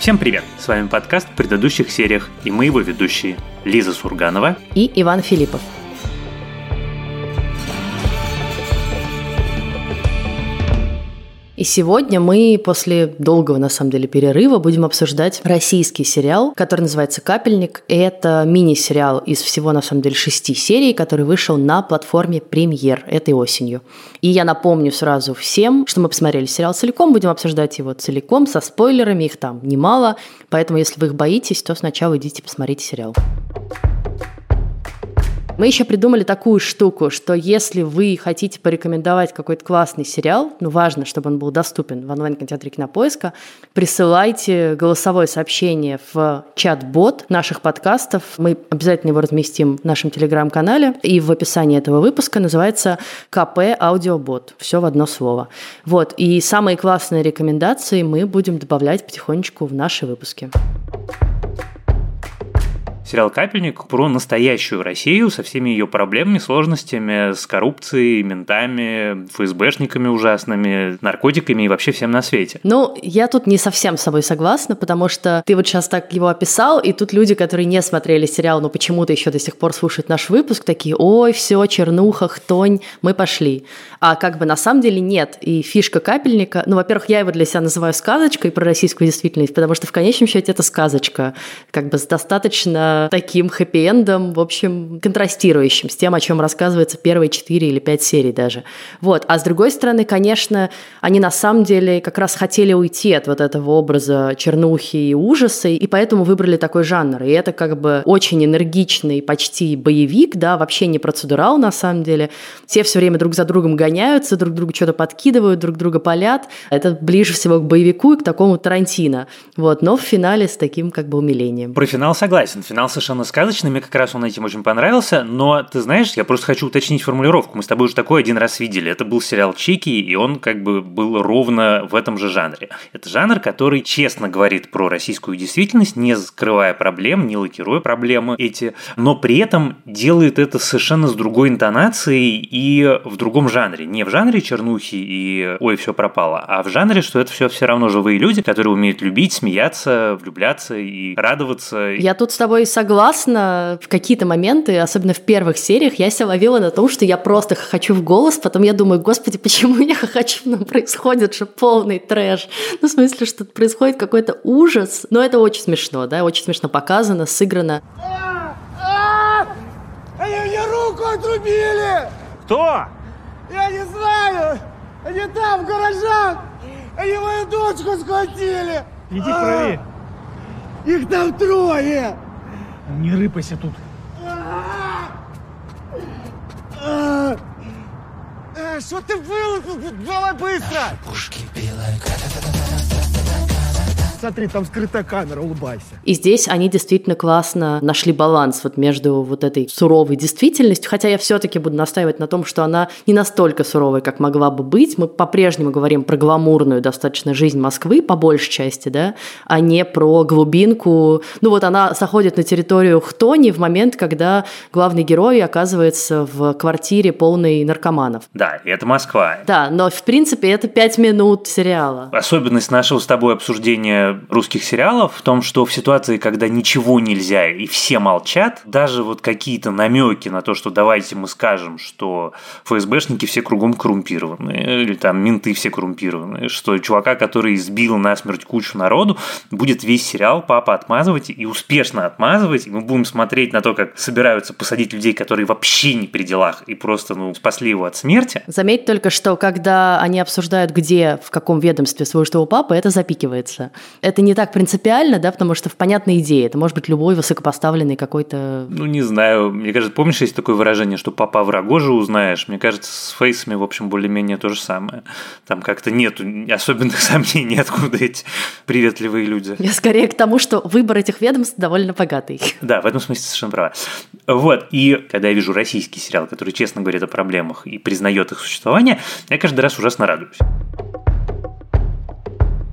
Всем привет! С вами подкаст в предыдущих сериях, и мы его ведущие Лиза Сурганова и Иван Филиппов. И сегодня мы после долгого, на самом деле, перерыва будем обсуждать российский сериал, который называется «Капельник». Это мини-сериал из всего, на самом деле, шести серий, который вышел на платформе «Премьер» этой осенью. И я напомню сразу всем, что мы посмотрели сериал целиком, будем обсуждать его целиком, со спойлерами, их там немало. Поэтому, если вы их боитесь, то сначала идите посмотрите сериал. Мы еще придумали такую штуку, что если вы хотите порекомендовать какой-то классный сериал, ну, важно, чтобы он был доступен в онлайн-кинотеатре Кинопоиска, присылайте голосовое сообщение в чат-бот наших подкастов. Мы обязательно его разместим в нашем телеграм-канале. И в описании этого выпуска называется КП Аудиобот. Все в одно слово. Вот. И самые классные рекомендации мы будем добавлять потихонечку в наши выпуски. Сериал «Капельник» про настоящую Россию со всеми ее проблемами, сложностями, с коррупцией, ментами, ФСБшниками ужасными, наркотиками и вообще всем на свете. Ну, я тут не совсем с собой согласна, потому что ты вот сейчас так его описал, и тут люди, которые не смотрели сериал, но почему-то еще до сих пор слушают наш выпуск, такие, ой, все, чернуха, хтонь, мы пошли. А как бы на самом деле нет. И фишка «Капельника», ну, во-первых, я его для себя называю сказочкой про российскую действительность, потому что в конечном счете это сказочка, как бы с достаточно таким хэппи-эндом, в общем, контрастирующим с тем, о чем рассказывается первые четыре или пять серий даже. Вот. А с другой стороны, конечно, они на самом деле как раз хотели уйти от вот этого образа чернухи и ужаса, и поэтому выбрали такой жанр. И это как бы очень энергичный, почти боевик, да, вообще не процедурал на самом деле. Все все время друг за другом гоняются, друг другу что-то подкидывают, друг друга палят. Это ближе всего к боевику и к такому Тарантино. Вот. Но в финале с таким как бы умилением. Про финал согласен. Финал совершенно сказочный, мне как раз он этим очень понравился, но ты знаешь, я просто хочу уточнить формулировку. Мы с тобой уже такой один раз видели. Это был сериал Чики, и он как бы был ровно в этом же жанре. Это жанр, который честно говорит про российскую действительность, не скрывая проблем, не лакируя проблемы эти, но при этом делает это совершенно с другой интонацией и в другом жанре. Не в жанре чернухи и ой, все пропало, а в жанре, что это все все равно живые люди, которые умеют любить, смеяться, влюбляться и радоваться. Я тут с тобой согласна согласна, в какие-то моменты, особенно в первых сериях, я себя ловила на том, что я просто хочу в голос, потом я думаю, господи, почему я хочу, ну, происходит же полный трэш. Ну, в смысле, что происходит какой-то ужас. Но это очень смешно, да, очень смешно показано, сыграно. Они мне руку отрубили! Кто? Я не знаю! Они там, в гаражах! Они мою дочку схватили! Иди проверь. Их там трое! Не рыпайся тут. Что ты был? Давай быстро! Пушки белая, Смотри, там скрытая камера, улыбайся. И здесь они действительно классно нашли баланс вот между вот этой суровой действительностью, хотя я все-таки буду настаивать на том, что она не настолько суровой, как могла бы быть. Мы по-прежнему говорим про гламурную достаточно жизнь Москвы, по большей части, да, а не про глубинку. Ну вот она заходит на территорию Хтони в момент, когда главный герой оказывается в квартире полной наркоманов. Да, и это Москва. Да, но в принципе это пять минут сериала. Особенность нашего с тобой обсуждения русских сериалов в том, что в ситуации, когда ничего нельзя и все молчат, даже вот какие-то намеки на то, что давайте мы скажем, что ФСБшники все кругом коррумпированы, или там менты все коррумпированы, что чувака, который сбил насмерть кучу народу, будет весь сериал папа отмазывать и успешно отмазывать, и мы будем смотреть на то, как собираются посадить людей, которые вообще не при делах и просто ну, спасли его от смерти. Заметь только, что когда они обсуждают, где, в каком ведомстве служит его папа, это запикивается это не так принципиально, да, потому что в понятной идее это может быть любой высокопоставленный какой-то... Ну, не знаю, мне кажется, помнишь, есть такое выражение, что папа врагу же узнаешь? Мне кажется, с фейсами, в общем, более-менее то же самое. Там как-то нет особенных сомнений, откуда эти приветливые люди. Я скорее к тому, что выбор этих ведомств довольно богатый. Да, в этом смысле совершенно права. Вот, и когда я вижу российский сериал, который честно говорит о проблемах и признает их существование, я каждый раз ужасно радуюсь.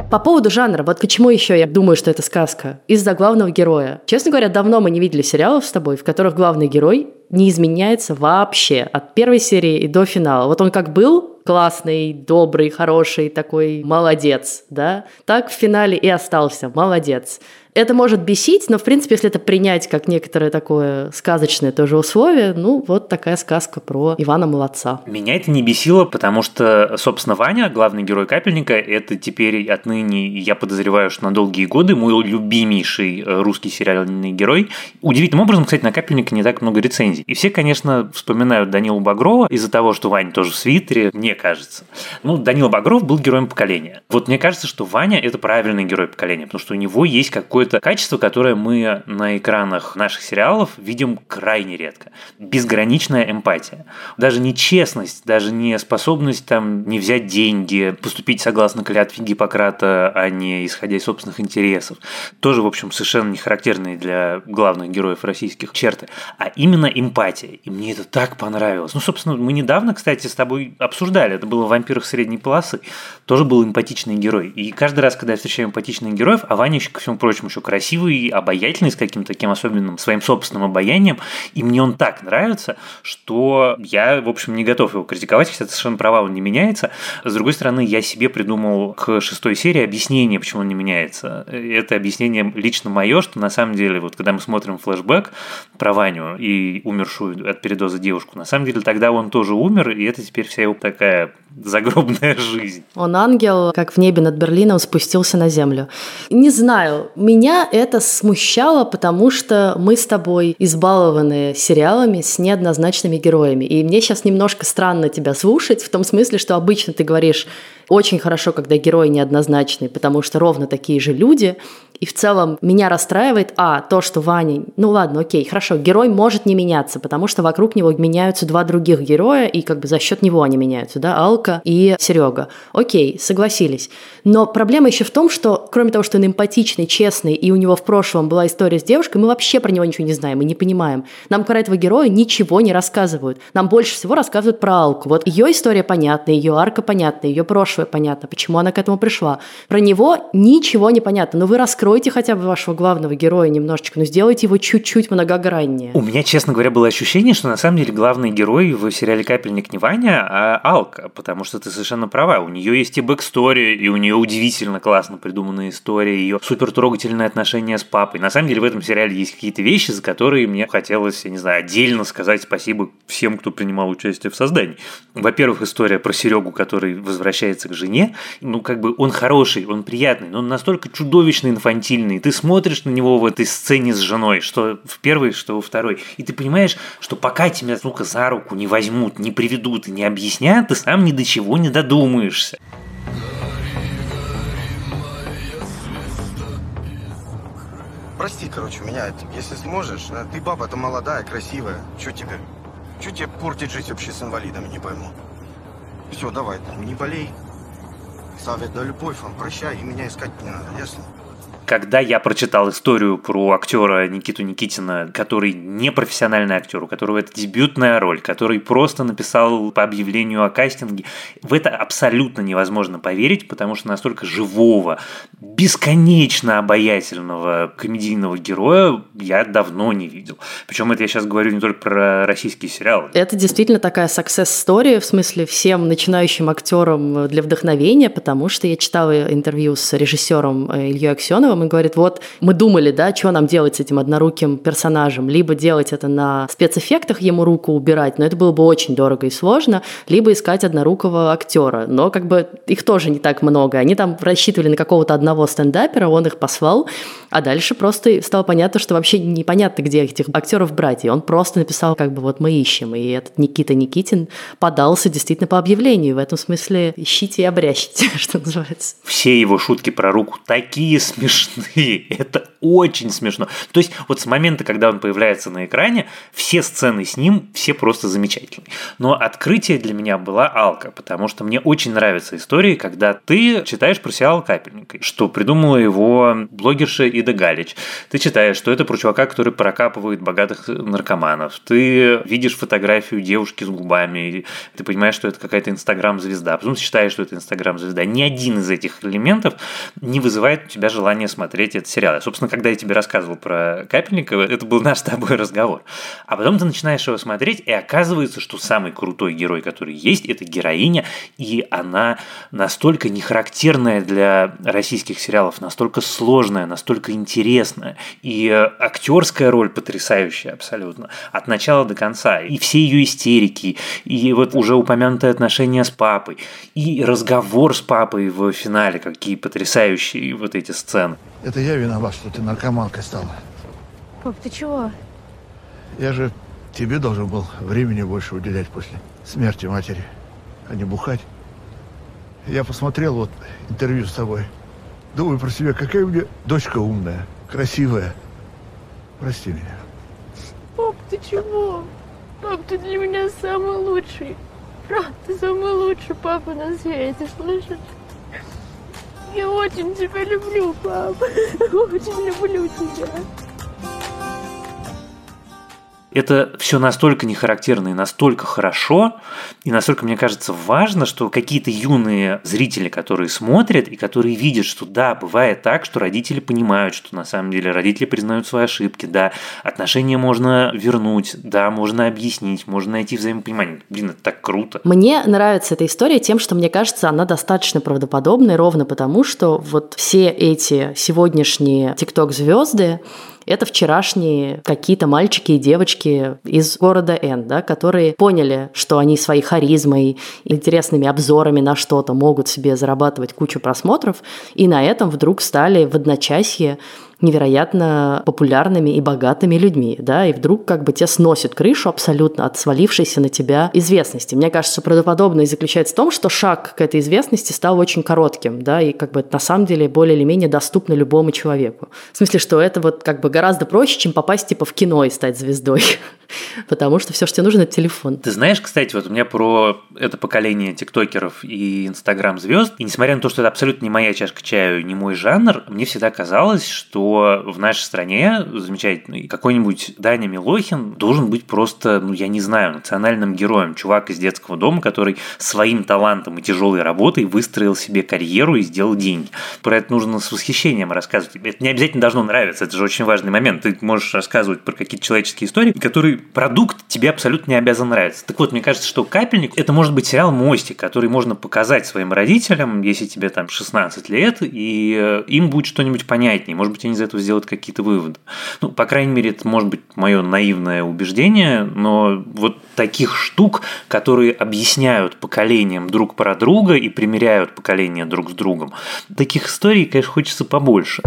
По поводу жанра, вот почему еще я думаю, что это сказка? Из-за главного героя. Честно говоря, давно мы не видели сериалов с тобой, в которых главный герой не изменяется вообще от первой серии и до финала. Вот он как был, классный, добрый, хороший, такой молодец, да, так в финале и остался, молодец. Это может бесить, но, в принципе, если это принять как некоторое такое сказочное тоже условие, ну, вот такая сказка про Ивана Молодца. Меня это не бесило, потому что, собственно, Ваня, главный герой Капельника, это теперь отныне, я подозреваю, что на долгие годы мой любимейший э, русский сериальный герой. Удивительным образом, кстати, на Капельника не так много рецензий. И все, конечно, вспоминают Данилу Багрова из-за того, что Ваня тоже в свитере, мне кажется. Ну, Данил Багров был героем поколения. Вот мне кажется, что Ваня – это правильный герой поколения, потому что у него есть какое какое-то качество, которое мы на экранах наших сериалов видим крайне редко. Безграничная эмпатия. Даже не честность, даже не способность там не взять деньги, поступить согласно клятве Гиппократа, а не исходя из собственных интересов. Тоже, в общем, совершенно не характерные для главных героев российских черты. А именно эмпатия. И мне это так понравилось. Ну, собственно, мы недавно, кстати, с тобой обсуждали. Это было в «Вампирах средней полосы». Тоже был эмпатичный герой. И каждый раз, когда я встречаю эмпатичных героев, а Ваня еще, ко всему прочему, еще красивый, обаятельный, с каким-то таким особенным своим собственным обаянием, и мне он так нравится, что я, в общем, не готов его критиковать, хотя совершенно права он не меняется. С другой стороны, я себе придумал к шестой серии объяснение, почему он не меняется. Это объяснение лично мое, что на самом деле, вот когда мы смотрим флешбэк про Ваню и умершую от передоза девушку, на самом деле тогда он тоже умер, и это теперь вся его такая загробная жизнь. Он ангел, как в небе над Берлином, спустился на землю. Не знаю, меня это смущало, потому что мы с тобой избалованы сериалами с неоднозначными героями. И мне сейчас немножко странно тебя слушать, в том смысле, что обычно ты говоришь, очень хорошо, когда герой неоднозначный, потому что ровно такие же люди. И в целом меня расстраивает, а, то, что Ваня, ну ладно, окей, хорошо, герой может не меняться, потому что вокруг него меняются два других героя, и как бы за счет него они меняются, да, Алка и Серега. Окей, согласились. Но проблема еще в том, что кроме того, что он эмпатичный, честный, и у него в прошлом была история с девушкой, мы вообще про него ничего не знаем и не понимаем. Нам про этого героя ничего не рассказывают. Нам больше всего рассказывают про Алку. Вот ее история понятна, ее арка понятна, ее прошлое понятно, почему она к этому пришла. Про него ничего не понятно. Но вы раскройте хотя бы вашего главного героя немножечко, но сделайте его чуть-чуть многограннее. У меня, честно говоря, было ощущение, что на самом деле главный герой в сериале «Капельник» не Ваня, а Алка, потому что ты совершенно права. У нее есть и backstory, и у нее удивительно классно придуманная история, ее супер трогательное отношение с папой. На самом деле в этом сериале есть какие-то вещи, за которые мне хотелось, я не знаю, отдельно сказать спасибо всем, кто принимал участие в создании. Во-первых, история про Серегу, который возвращается к жене, ну, как бы он хороший, он приятный, но он настолько чудовищно инфантильный. Ты смотришь на него в этой сцене с женой, что в первой, что во второй, и ты понимаешь, что пока тебя, сука, за руку не возьмут, не приведут и не объяснят, ты сам ни до чего не додумаешься. Прости, короче, меня, если сможешь. А ты баба-то молодая, красивая. Что тебе? Что тебе портить жить вообще с инвалидами, не пойму. Все, давай, не болей. Савет, да любовь вам, прощай, и меня искать не надо, ясно? Когда я прочитал историю про актера Никиту Никитина, который не профессиональный актер, у которого это дебютная роль, который просто написал по объявлению о кастинге, в это абсолютно невозможно поверить, потому что настолько живого, бесконечно обаятельного комедийного героя я давно не видел. Причем это я сейчас говорю не только про российские сериалы. Это действительно такая success story, в смысле всем начинающим актерам для вдохновения, потому что я читала интервью с режиссером э, Ильей Аксеновым, и говорит, вот мы думали, да, что нам делать с этим одноруким персонажем, либо делать это на спецэффектах, ему руку убирать, но это было бы очень дорого и сложно, либо искать однорукого актера, но как бы их тоже не так много, они там рассчитывали на какого-то одного стендапера, он их послал, а дальше просто стало понятно, что вообще непонятно, где этих актеров брать, и он просто написал, как бы вот мы ищем, и этот Никита Никитин подался действительно по объявлению, в этом смысле ищите и обрящите, что называется. Все его шутки про руку такие смешные. Это очень смешно. То есть вот с момента, когда он появляется на экране, все сцены с ним, все просто замечательные. Но открытие для меня была Алка, потому что мне очень нравятся истории, когда ты читаешь про сериал «Капельник», что придумала его блогерша Ида Галич. Ты читаешь, что это про чувака, который прокапывает богатых наркоманов. Ты видишь фотографию девушки с губами, ты понимаешь, что это какая-то инстаграм-звезда. Потом ты считаешь, что это инстаграм-звезда. Ни один из этих элементов не вызывает у тебя желания смотреть этот сериал. Собственно когда я тебе рассказывал про Капельникова, это был наш с тобой разговор. А потом ты начинаешь его смотреть, и оказывается, что самый крутой герой, который есть, это героиня, и она настолько нехарактерная для российских сериалов, настолько сложная, настолько интересная, и актерская роль потрясающая абсолютно, от начала до конца, и все ее истерики, и вот уже упомянутые отношения с папой, и разговор с папой в финале, какие потрясающие вот эти сцены. Это я виноват, что ты наркоманкой стала. Пап, ты чего? Я же тебе должен был времени больше уделять после смерти матери, а не бухать. Я посмотрел вот интервью с тобой. Думаю про себя, какая у меня дочка умная, красивая. Прости меня. Пап, ты чего? Пап, ты для меня самый лучший. Правда, ты самый лучший папа на свете, слышишь? Я очень тебя люблю, папа. Очень люблю тебя. Это все настолько не характерно и настолько хорошо, и настолько, мне кажется, важно, что какие-то юные зрители, которые смотрят и которые видят, что да, бывает так, что родители понимают, что на самом деле родители признают свои ошибки, да, отношения можно вернуть, да, можно объяснить, можно найти взаимопонимание. Блин, это так круто. Мне нравится эта история тем, что, мне кажется, она достаточно правдоподобная, ровно потому, что вот все эти сегодняшние тикток-звезды, это вчерашние какие-то мальчики и девочки из города Н, да, которые поняли, что они своей харизмой, интересными обзорами на что-то могут себе зарабатывать кучу просмотров, и на этом вдруг стали в одночасье невероятно популярными и богатыми людьми, да, и вдруг как бы тебя сносит крышу абсолютно от свалившейся на тебя известности. Мне кажется, правдоподобность заключается в том, что шаг к этой известности стал очень коротким, да, и как бы на самом деле более или менее доступно любому человеку. В смысле, что это вот как бы гораздо проще, чем попасть типа в кино и стать звездой. Потому что все, что тебе нужно, это телефон. Ты знаешь, кстати, вот у меня про это поколение тиктокеров и инстаграм звезд, и несмотря на то, что это абсолютно не моя чашка чаю, не мой жанр, мне всегда казалось, что в нашей стране замечательный какой-нибудь Даня Милохин должен быть просто, ну, я не знаю, национальным героем. Чувак из детского дома, который своим талантом и тяжелой работой выстроил себе карьеру и сделал деньги. Про это нужно с восхищением рассказывать. Это не обязательно должно нравиться, это же очень важный момент. Ты можешь рассказывать про какие-то человеческие истории, которые продукт тебе абсолютно не обязан нравиться. Так вот, мне кажется, что «Капельник» — это может быть сериал «Мостик», который можно показать своим родителям, если тебе там 16 лет, и э, им будет что-нибудь понятнее. Может быть, они из этого сделать какие-то выводы. Ну, по крайней мере, это может быть мое наивное убеждение, но вот таких штук, которые объясняют поколениям друг про друга и примеряют поколения друг с другом, таких историй, конечно, хочется побольше.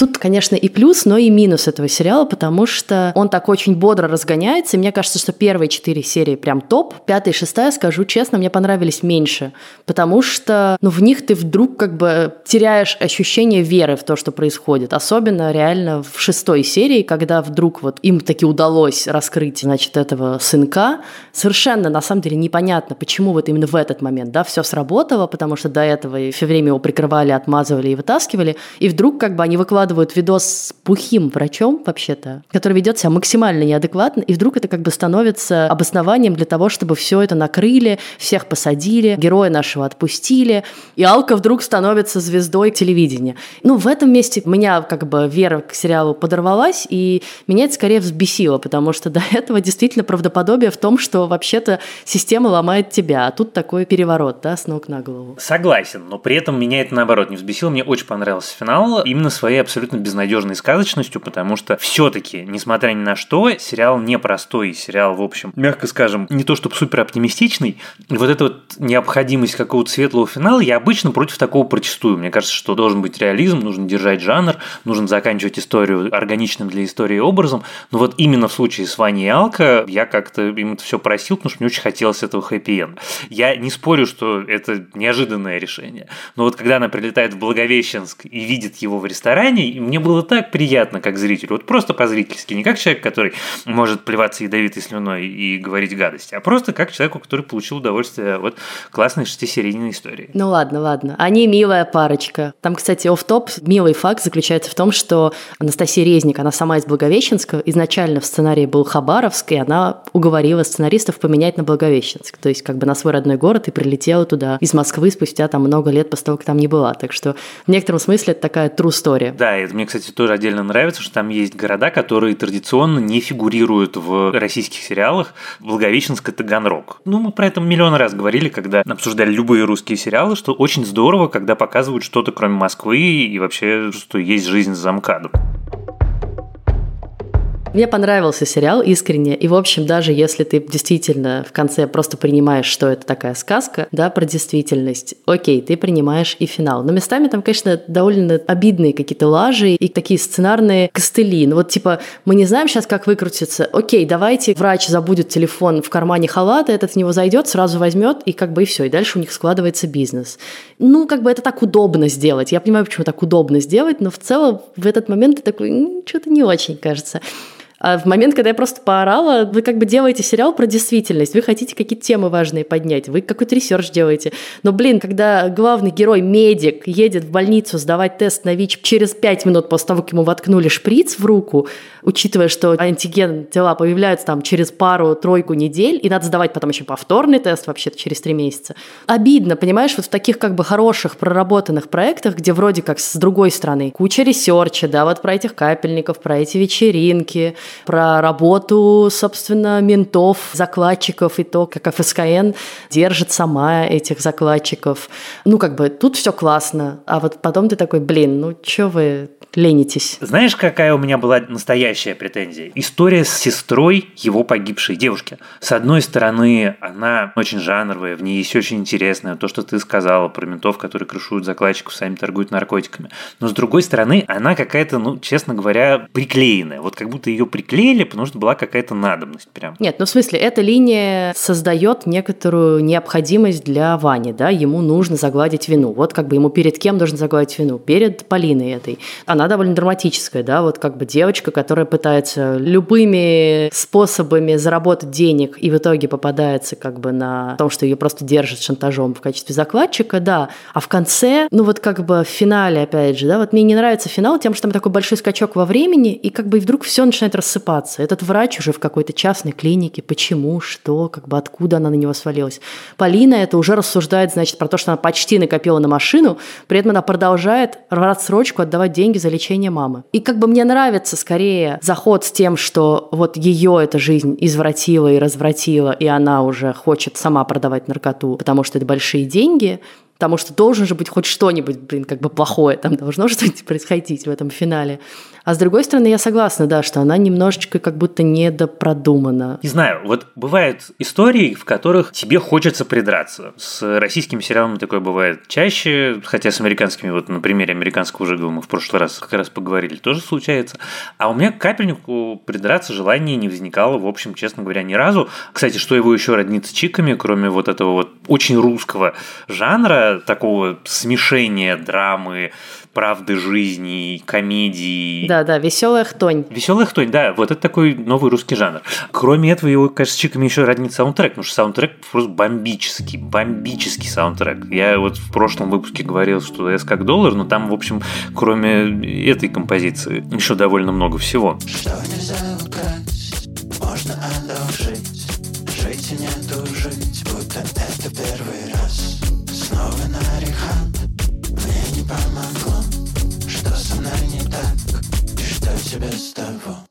Тут, конечно, и плюс, но и минус этого сериала, потому что он так очень бодро разгоняется. И мне кажется, что первые четыре серии прям топ. Пятая и шестая, скажу честно, мне понравились меньше. Потому что ну, в них ты вдруг как бы теряешь ощущение веры в то, что происходит. Особенно реально в шестой серии, когда вдруг вот им таки удалось раскрыть, значит, этого сынка. Совершенно, на самом деле, непонятно, почему вот именно в этот момент, да, все сработало, потому что до этого все время его прикрывали, отмазывали и вытаскивали. И вдруг как бы они выкладывают выкладывают видос с плохим врачом, вообще-то, который ведет себя максимально неадекватно, и вдруг это как бы становится обоснованием для того, чтобы все это накрыли, всех посадили, героя нашего отпустили, и Алка вдруг становится звездой телевидения. Ну, в этом месте меня как бы вера к сериалу подорвалась, и меня это скорее взбесило, потому что до этого действительно правдоподобие в том, что вообще-то система ломает тебя, а тут такой переворот, да, с ног на голову. Согласен, но при этом меня это наоборот не взбесило, мне очень понравился финал, именно своей абсолютно абсолютно безнадежной сказочностью, потому что все-таки, несмотря ни на что, сериал непростой, сериал, в общем, мягко скажем, не то чтобы супер оптимистичный. Вот эта вот необходимость какого-то светлого финала, я обычно против такого протестую. Мне кажется, что должен быть реализм, нужно держать жанр, нужно заканчивать историю органичным для истории образом. Но вот именно в случае с Ваней и Алка я как-то им это все просил, потому что мне очень хотелось этого хэппи-энда. Я не спорю, что это неожиданное решение. Но вот когда она прилетает в Благовещенск и видит его в ресторане, и мне было так приятно, как зрителю, вот просто по-зрительски, не как человек, который может плеваться ядовитой слюной и говорить гадости, а просто как человеку, который получил удовольствие от классной шестисерийной истории. Ну ладно, ладно. Они милая парочка. Там, кстати, оф топ милый факт заключается в том, что Анастасия Резник, она сама из Благовещенска, изначально в сценарии был Хабаровск, и она уговорила сценаристов поменять на Благовещенск, то есть как бы на свой родной город и прилетела туда из Москвы спустя там много лет после того, как там не была. Так что в некотором смысле это такая true story. Да, это мне, кстати, тоже отдельно нравится, что там есть города, которые традиционно не фигурируют в российских сериалах. Благовещенск – это Таганрог. Ну, мы про это миллион раз говорили, когда обсуждали любые русские сериалы, что очень здорово, когда показывают что-то кроме Москвы и вообще, что есть жизнь за МКАДом. Мне понравился сериал искренне, и, в общем, даже если ты действительно в конце просто принимаешь, что это такая сказка, да, про действительность, окей, ты принимаешь и финал. Но местами там, конечно, довольно обидные какие-то лажи и такие сценарные костыли. Ну вот, типа, мы не знаем сейчас, как выкрутиться. Окей, давайте врач забудет телефон в кармане халата, этот в него зайдет, сразу возьмет, и как бы и все, и дальше у них складывается бизнес. Ну, как бы это так удобно сделать. Я понимаю, почему так удобно сделать, но в целом в этот момент ты такой, что-то не очень, кажется. А в момент, когда я просто поорала, вы как бы делаете сериал про действительность, вы хотите какие-то темы важные поднять, вы какой-то research делаете. Но, блин, когда главный герой, медик, едет в больницу сдавать тест на ВИЧ через 5 минут после того, как ему воткнули шприц в руку, учитывая, что антитела появляются там через пару-тройку недель, и надо сдавать потом еще повторный тест вообще-то через 3 месяца. Обидно, понимаешь, вот в таких как бы хороших, проработанных проектах, где вроде как с другой стороны куча research а, да, вот про этих капельников, про эти вечеринки, про работу, собственно, ментов, закладчиков и то, как ФСКН держит сама этих закладчиков. Ну, как бы тут все классно, а вот потом ты такой, блин, ну что вы ленитесь? Знаешь, какая у меня была настоящая претензия? История с сестрой его погибшей девушки. С одной стороны, она очень жанровая, в ней есть очень интересное, то, что ты сказала про ментов, которые крышуют закладчиков, сами торгуют наркотиками. Но с другой стороны, она какая-то, ну, честно говоря, приклеенная. Вот как будто ее приклеили, потому что была какая-то надобность прям. Нет, ну в смысле, эта линия создает некоторую необходимость для Вани, да, ему нужно загладить вину. Вот как бы ему перед кем нужно загладить вину? Перед Полиной этой. Она довольно драматическая, да, вот как бы девочка, которая пытается любыми способами заработать денег и в итоге попадается как бы на том, что ее просто держат шантажом в качестве закладчика, да. А в конце, ну вот как бы в финале, опять же, да, вот мне не нравится финал тем, что там такой большой скачок во времени, и как бы вдруг все начинает рассыпаться. Этот врач уже в какой-то частной клинике, почему, что, как бы откуда она на него свалилась. Полина это уже рассуждает, значит, про то, что она почти накопила на машину, при этом она продолжает рассрочку отдавать деньги за лечение мамы. И как бы мне нравится скорее заход с тем, что вот ее эта жизнь извратила и развратила, и она уже хочет сама продавать наркоту, потому что это большие деньги, потому что должен же быть хоть что-нибудь, блин, как бы плохое, там должно что-нибудь происходить в этом финале. А с другой стороны, я согласна, да, что она немножечко как будто недопродумана. Не знаю, вот бывают истории, в которых тебе хочется придраться. С российскими сериалами такое бывает чаще, хотя с американскими, вот на примере американского жига мы в прошлый раз как раз поговорили, тоже случается. А у меня к капельнику придраться желания не возникало, в общем, честно говоря, ни разу. Кстати, что его еще роднит с чиками, кроме вот этого вот очень русского жанра, такого смешения драмы, правды жизни, комедии. Да, да, веселая хтонь. Веселая хтонь, да, вот это такой новый русский жанр. Кроме этого, его, кажется, с чиками еще роднит саундтрек, потому что саундтрек просто бомбический, бомбический саундтрек. Я вот в прошлом выпуске говорил, что S как доллар, но там, в общем, кроме этой композиции, еще довольно много всего. Что нельзя украсть,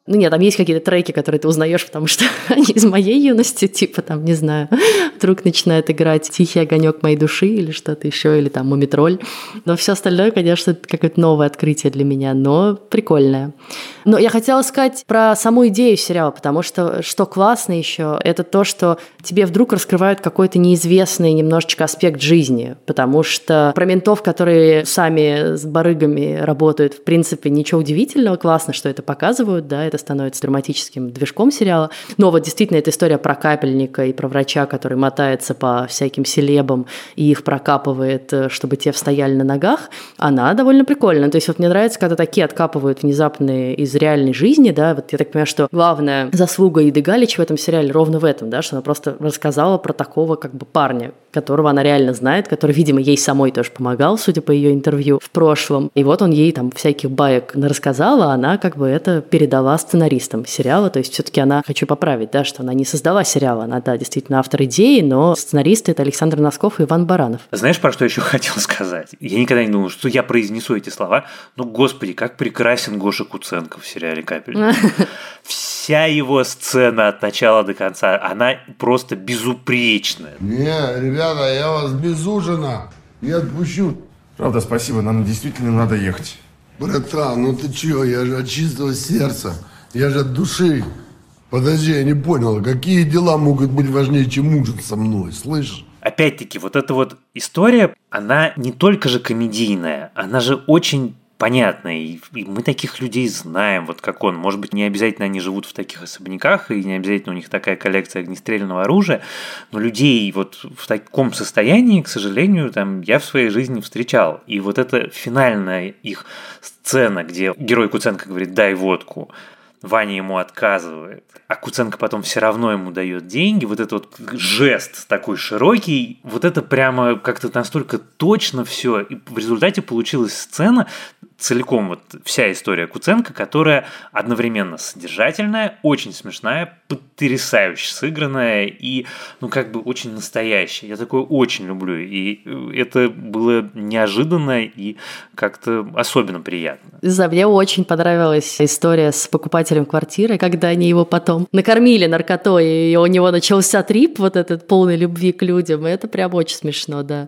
Ну нет, там есть какие-то треки, которые ты узнаешь, потому что они из моей юности, типа там, не знаю, вдруг начинает играть «Тихий огонек моей души» или что-то еще, или там «Мумитроль». Но все остальное, конечно, какое-то новое открытие для меня, но прикольное. Но я хотела сказать про саму идею сериала, потому что что классно еще, это то, что тебе вдруг раскрывают какой-то неизвестный немножечко аспект жизни, потому что про ментов, которые сами с барыгами работают, в принципе, ничего удивительного, классно, что это показывают, да, это становится драматическим движком сериала. Но вот действительно эта история про капельника и про врача, который мотается по всяким селебам и их прокапывает, э, чтобы те встояли на ногах, она довольно прикольная. То есть вот мне нравится, когда такие откапывают внезапные из реальной жизни, да, вот я так понимаю, что главная заслуга Иды Галич в этом сериале ровно в этом, да, что она просто рассказала про такого как бы парня, которого она реально знает, который, видимо, ей самой тоже помогал, судя по ее интервью в прошлом. И вот он ей там всяких баек рассказал, а она как бы это передала сценаристам сериала. То есть все-таки она, хочу поправить, да, что она не создала сериал, она, да, действительно автор идеи, но сценаристы это Александр Носков и Иван Баранов. Знаешь, про что еще хотел сказать? Я никогда не думал, что я произнесу эти слова. Ну, господи, как прекрасен Гоша Куценко в сериале «Капельник». Вся его сцена от начала до конца, она просто безупречная. Не, ребята, я вас без ужина не отпущу. Правда, спасибо, нам действительно надо ехать. Братан, ну ты чё, я же от чистого сердца, я же от души. Подожди, я не понял, какие дела могут быть важнее, чем ужин со мной, слышишь? Опять-таки, вот эта вот история, она не только же комедийная, она же очень понятно, и, и мы таких людей знаем, вот как он. Может быть, не обязательно они живут в таких особняках, и не обязательно у них такая коллекция огнестрельного оружия, но людей вот в таком состоянии, к сожалению, там я в своей жизни встречал. И вот эта финальная их сцена, где герой Куценко говорит «дай водку», Ваня ему отказывает, а Куценко потом все равно ему дает деньги, вот этот вот жест такой широкий, вот это прямо как-то настолько точно все, и в результате получилась сцена, целиком вот вся история Куценко, которая одновременно содержательная, очень смешная, потрясающе сыгранная и, ну, как бы очень настоящая. Я такое очень люблю, и это было неожиданно и как-то особенно приятно. За мне очень понравилась история с покупателем квартиры, когда они его потом накормили наркотой, и у него начался трип вот этот полный любви к людям. Это прям очень смешно, да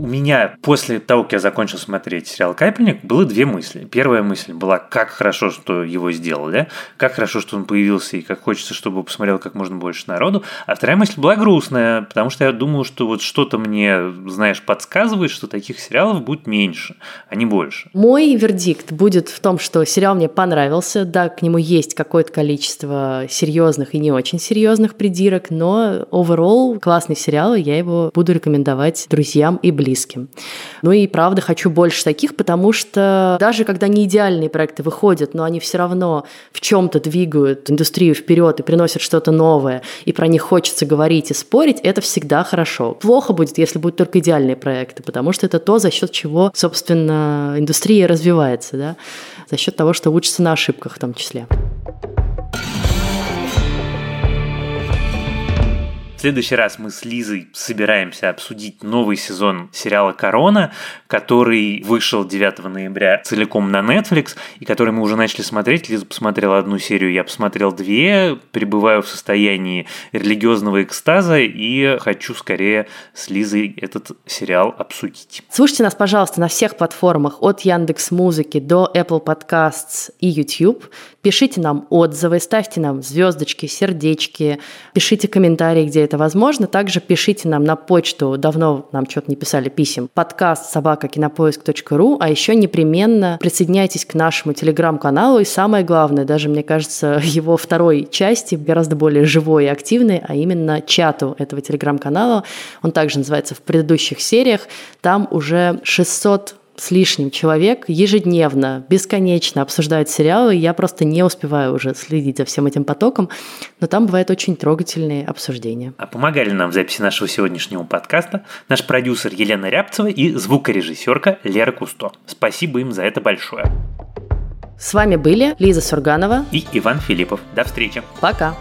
у меня после того, как я закончил смотреть сериал «Капельник», было две мысли. Первая мысль была, как хорошо, что его сделали, как хорошо, что он появился, и как хочется, чтобы посмотрел как можно больше народу. А вторая мысль была грустная, потому что я думал, что вот что-то мне, знаешь, подсказывает, что таких сериалов будет меньше, а не больше. Мой вердикт будет в том, что сериал мне понравился, да, к нему есть какое-то количество серьезных и не очень серьезных придирок, но overall классный сериал, и я его буду рекомендовать друзьям и близким близким. Ну и правда хочу больше таких, потому что даже когда не идеальные проекты выходят, но они все равно в чем-то двигают индустрию вперед и приносят что-то новое, и про них хочется говорить и спорить, это всегда хорошо. Плохо будет, если будут только идеальные проекты, потому что это то, за счет чего, собственно, индустрия развивается, да? за счет того, что учится на ошибках в том числе. Следующий раз мы с Лизой собираемся обсудить новый сезон сериала «Корона», который вышел 9 ноября целиком на Netflix, и который мы уже начали смотреть. Лиза посмотрела одну серию, я посмотрел две, пребываю в состоянии религиозного экстаза и хочу скорее с Лизой этот сериал обсудить. Слушайте нас, пожалуйста, на всех платформах от Яндекс Музыки до Apple Podcasts и YouTube. Пишите нам отзывы, ставьте нам звездочки, сердечки, пишите комментарии, где это возможно. Также пишите нам на почту, давно нам что-то не писали писем, подкаст собака кинопоиск.ру, а еще непременно присоединяйтесь к нашему телеграм-каналу. И самое главное, даже, мне кажется, его второй части, гораздо более живой и активной, а именно чату этого телеграм-канала. Он также называется в предыдущих сериях. Там уже 600 с лишним человек ежедневно, бесконечно обсуждают сериалы. Я просто не успеваю уже следить за всем этим потоком, но там бывают очень трогательные обсуждения. А помогали нам в записи нашего сегодняшнего подкаста наш продюсер Елена Рябцева и звукорежиссерка Лера Кусто. Спасибо им за это большое. С вами были Лиза Сурганова и Иван Филиппов. До встречи. Пока.